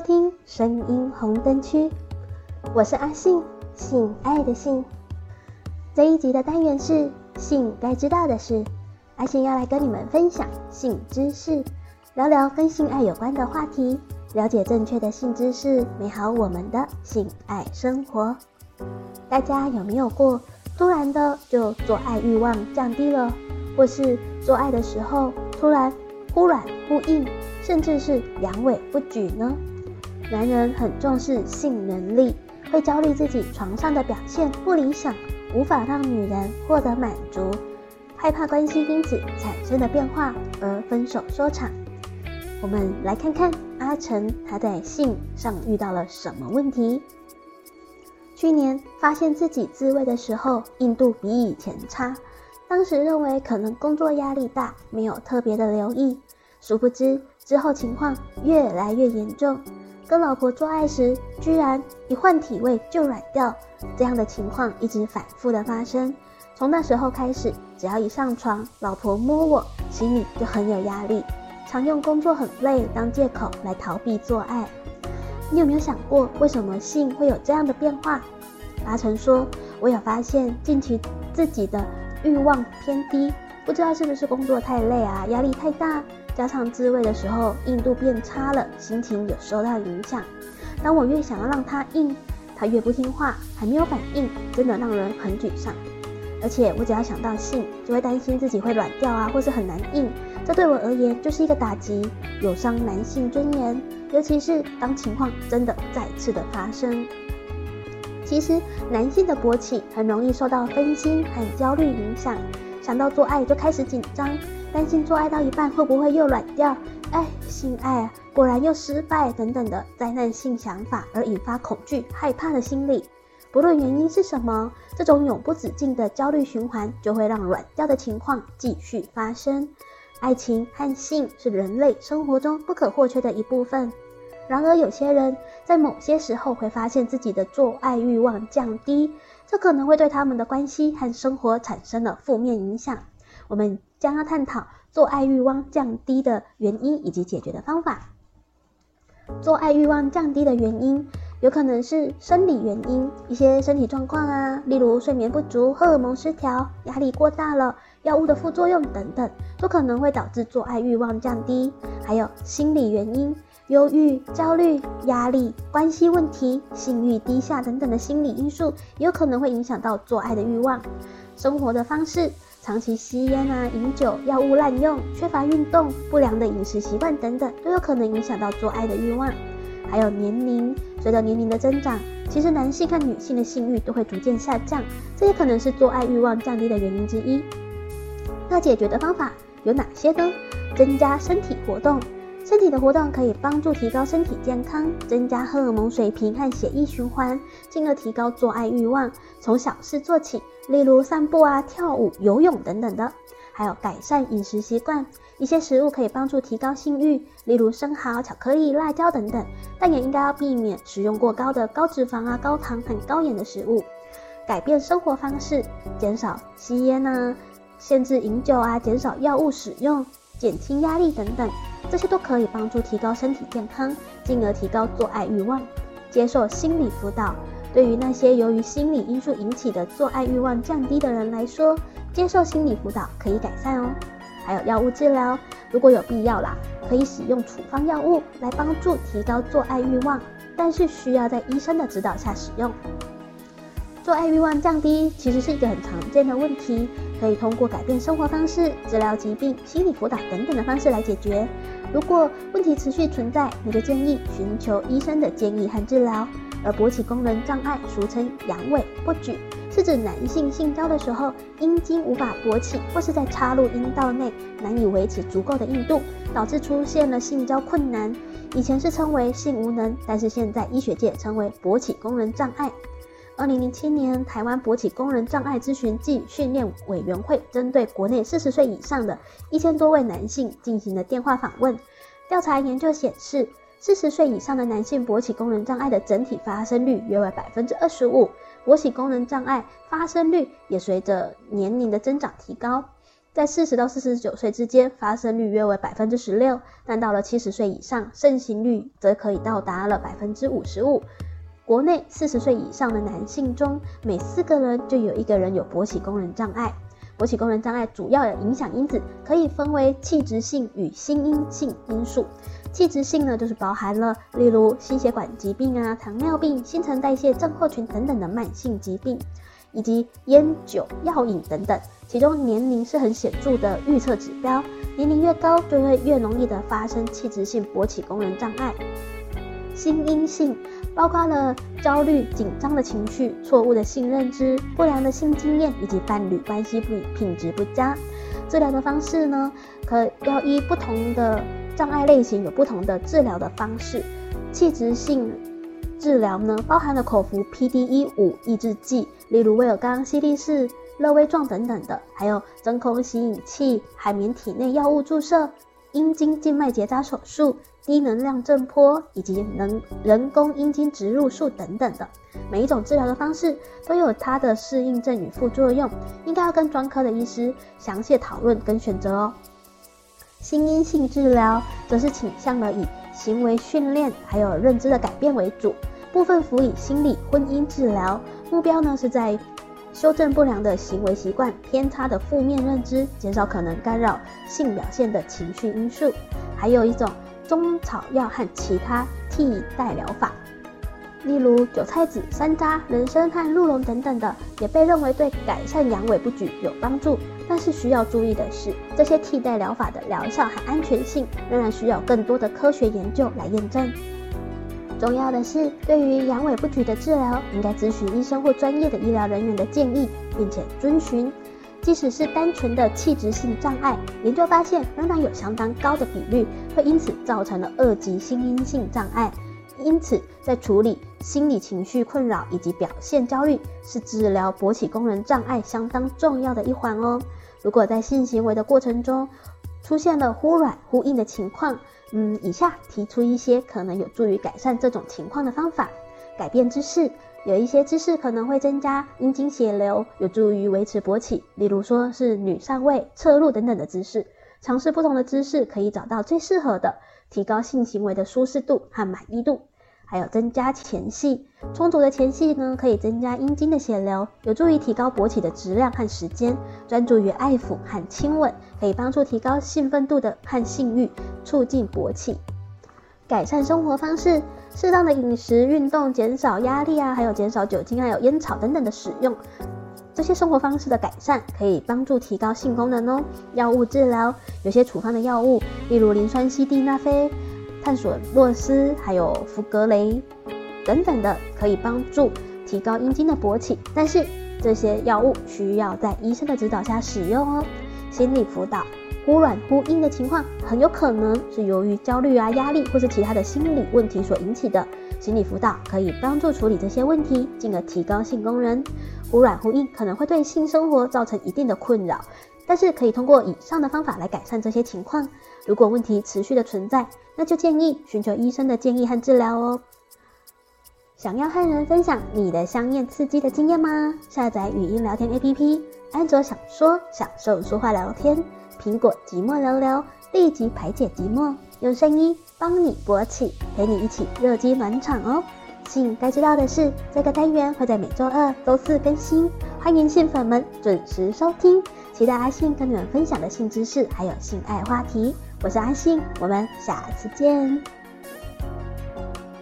收听声音红灯区，我是阿信，性爱的性。这一集的单元是性该知道的事，阿信要来跟你们分享性知识，聊聊跟性爱有关的话题，了解正确的性知识，美好我们的性爱生活。大家有没有过突然的就做爱欲望降低了，或是做爱的时候突然忽软忽硬？甚至是阳痿不举呢？男人很重视性能力，会焦虑自己床上的表现不理想，无法让女人获得满足，害怕关系因此产生的变化而分手收场。我们来看看阿成他在性上遇到了什么问题。去年发现自己自慰的时候硬度比以前差，当时认为可能工作压力大，没有特别的留意，殊不知。之后情况越来越严重，跟老婆做爱时，居然一换体位就软掉，这样的情况一直反复的发生。从那时候开始，只要一上床，老婆摸我，心里就很有压力，常用工作很累当借口来逃避做爱。你有没有想过，为什么性会有这样的变化？阿成说，我有发现近期自己的欲望偏低，不知道是不是工作太累啊，压力太大。加上自慰的时候硬度变差了，心情有受到影响。当我越想要让他硬，他越不听话，还没有反应，真的让人很沮丧。而且我只要想到性，就会担心自己会软掉啊，或是很难硬。这对我而言就是一个打击，有伤男性尊严。尤其是当情况真的再次的发生。其实男性的勃起很容易受到分心和焦虑影响，想到做爱就开始紧张。担心做爱到一半会不会又软掉？哎，性爱啊，果然又失败等等的灾难性想法，而引发恐惧、害怕的心理。不论原因是什么，这种永不止境的焦虑循环就会让软掉的情况继续发生。爱情和性是人类生活中不可或缺的一部分。然而，有些人在某些时候会发现自己的做爱欲望降低，这可能会对他们的关系和生活产生了负面影响。我们将要探讨做爱欲望降低的原因以及解决的方法。做爱欲望降低的原因有可能是生理原因，一些身体状况啊，例如睡眠不足、荷尔蒙失调、压力过大了、药物的副作用等等，都可能会导致做爱欲望降低。还有心理原因，忧郁、焦虑、压力、关系问题、性欲低下等等的心理因素，也有可能会影响到做爱的欲望。生活的方式。长期吸烟啊、饮酒、药物滥用、缺乏运动、不良的饮食习惯等等，都有可能影响到做爱的欲望。还有年龄，随着年龄的增长，其实男性和女性的性欲都会逐渐下降，这也可能是做爱欲望降低的原因之一。那解决的方法有哪些呢？增加身体活动。身体的活动可以帮助提高身体健康，增加荷尔蒙水平和血液循环，进而提高做爱欲望。从小事做起，例如散步啊、跳舞、游泳等等的。还有改善饮食习惯，一些食物可以帮助提高性欲，例如生蚝、巧克力、辣椒等等。但也应该要避免食用过高的高脂肪啊、高糖和高盐的食物。改变生活方式，减少吸烟啊，限制饮酒啊，减少药物使用，减轻压力等等。这些都可以帮助提高身体健康，进而提高做爱欲望。接受心理辅导，对于那些由于心理因素引起的做爱欲望降低的人来说，接受心理辅导可以改善哦。还有药物治疗，如果有必要啦，可以使用处方药物来帮助提高做爱欲望，但是需要在医生的指导下使用。做爱欲望降低其实是一个很常见的问题，可以通过改变生活方式、治疗疾病、心理辅导等等的方式来解决。如果问题持续存在，你就建议寻求医生的建议和治疗。而勃起功能障碍，俗称阳痿不举，是指男性性交的时候阴茎无法勃起，或是在插入阴道内难以维持足够的硬度，导致出现了性交困难。以前是称为性无能，但是现在医学界称为勃起功能障碍。二零零七年，台湾勃起功能障碍咨询暨训练委员会针对国内四十岁以上的一千多位男性进行了电话访问。调查研究显示，四十岁以上的男性勃起功能障碍的整体发生率约为百分之二十五，勃起功能障碍发生率也随着年龄的增长提高。在四十到四十九岁之间发生率约为百分之十六，但到了七十岁以上，盛行率则可以到达了百分之五十五。国内四十岁以上的男性中，每四个人就有一个人有勃起功能障碍。勃起功能障碍主要的影响因子可以分为器质性与心因性因素。器质性呢，就是包含了例如心血管疾病啊、糖尿病、新陈代谢症候群等等的慢性疾病，以及烟酒药瘾等等。其中年龄是很显著的预测指标，年龄越高，就会越容易的发生器质性勃起功能障碍。心因性。包括了焦虑、紧张的情绪、错误的性认知、不良的性经验以及伴侣关系不品质不佳。治疗的方式呢，可要依不同的障碍类型有不同的治疗的方式。器质性治疗呢，包含了口服 PDE 五抑制剂，例如威尔刚、西力士、乐威壮等等的，还有真空吸引器、海绵体内药物注射、阴茎静脉结扎手术。低能量震波以及能人工阴茎植入术等等的，每一种治疗的方式都有它的适应症与副作用，应该要跟专科的医师详细讨论跟选择哦。心因性治疗则是倾向了以行为训练还有认知的改变为主，部分辅以心理婚姻治疗，目标呢是在修正不良的行为习惯、偏差的负面认知，减少可能干扰性表现的情绪因素，还有一种。中草药和其他替代疗法，例如韭菜籽、山楂、人参和鹿茸等等的，也被认为对改善阳痿不举有帮助。但是需要注意的是，这些替代疗法的疗效和安全性仍然需要更多的科学研究来验证。重要的是，对于阳痿不举的治疗，应该咨询医生或专业的医疗人员的建议，并且遵循。即使是单纯的器质性障碍，研究发现仍然有相当高的比率会因此造成了二级心因性障碍。因此，在处理心理情绪困扰以及表现焦虑，是治疗勃起功能障碍相当重要的一环哦。如果在性行为的过程中出现了忽软忽硬的情况，嗯，以下提出一些可能有助于改善这种情况的方法：改变姿势。有一些姿势可能会增加阴茎血流，有助于维持勃起，例如说是女上位、侧入等等的姿势。尝试不同的姿势，可以找到最适合的，提高性行为的舒适度和满意度。还有增加前戏，充足的前戏呢，可以增加阴茎的血流，有助于提高勃起的质量和时间。专注于爱抚和亲吻，可以帮助提高兴奋度的和性欲，促进勃起。改善生活方式。适当的饮食、运动、减少压力啊，还有减少酒精还有烟草等等的使用，这些生活方式的改善可以帮助提高性功能哦。药物治疗，有些处方的药物，例如磷酸西地那非、探索洛斯，还有福格雷等等的，可以帮助提高阴茎的勃起。但是这些药物需要在医生的指导下使用哦。心理辅导。忽软忽硬的情况很有可能是由于焦虑啊、压力或是其他的心理问题所引起的。心理辅导可以帮助处理这些问题，进而提高性功能。忽软忽硬可能会对性生活造成一定的困扰，但是可以通过以上的方法来改善这些情况。如果问题持续的存在，那就建议寻求医生的建议和治疗哦。想要和人分享你的香艳刺激的经验吗？下载语音聊天 APP，安卓小说，享受说话聊天。苹果寂寞聊聊，立即排解寂寞，用声音帮你勃起，陪你一起热机暖场哦。信该知道的是，这个单元会在每周二、周四更新，欢迎信粉们准时收听。期待阿信跟你们分享的性知识还有性爱话题。我是阿信，我们下次见。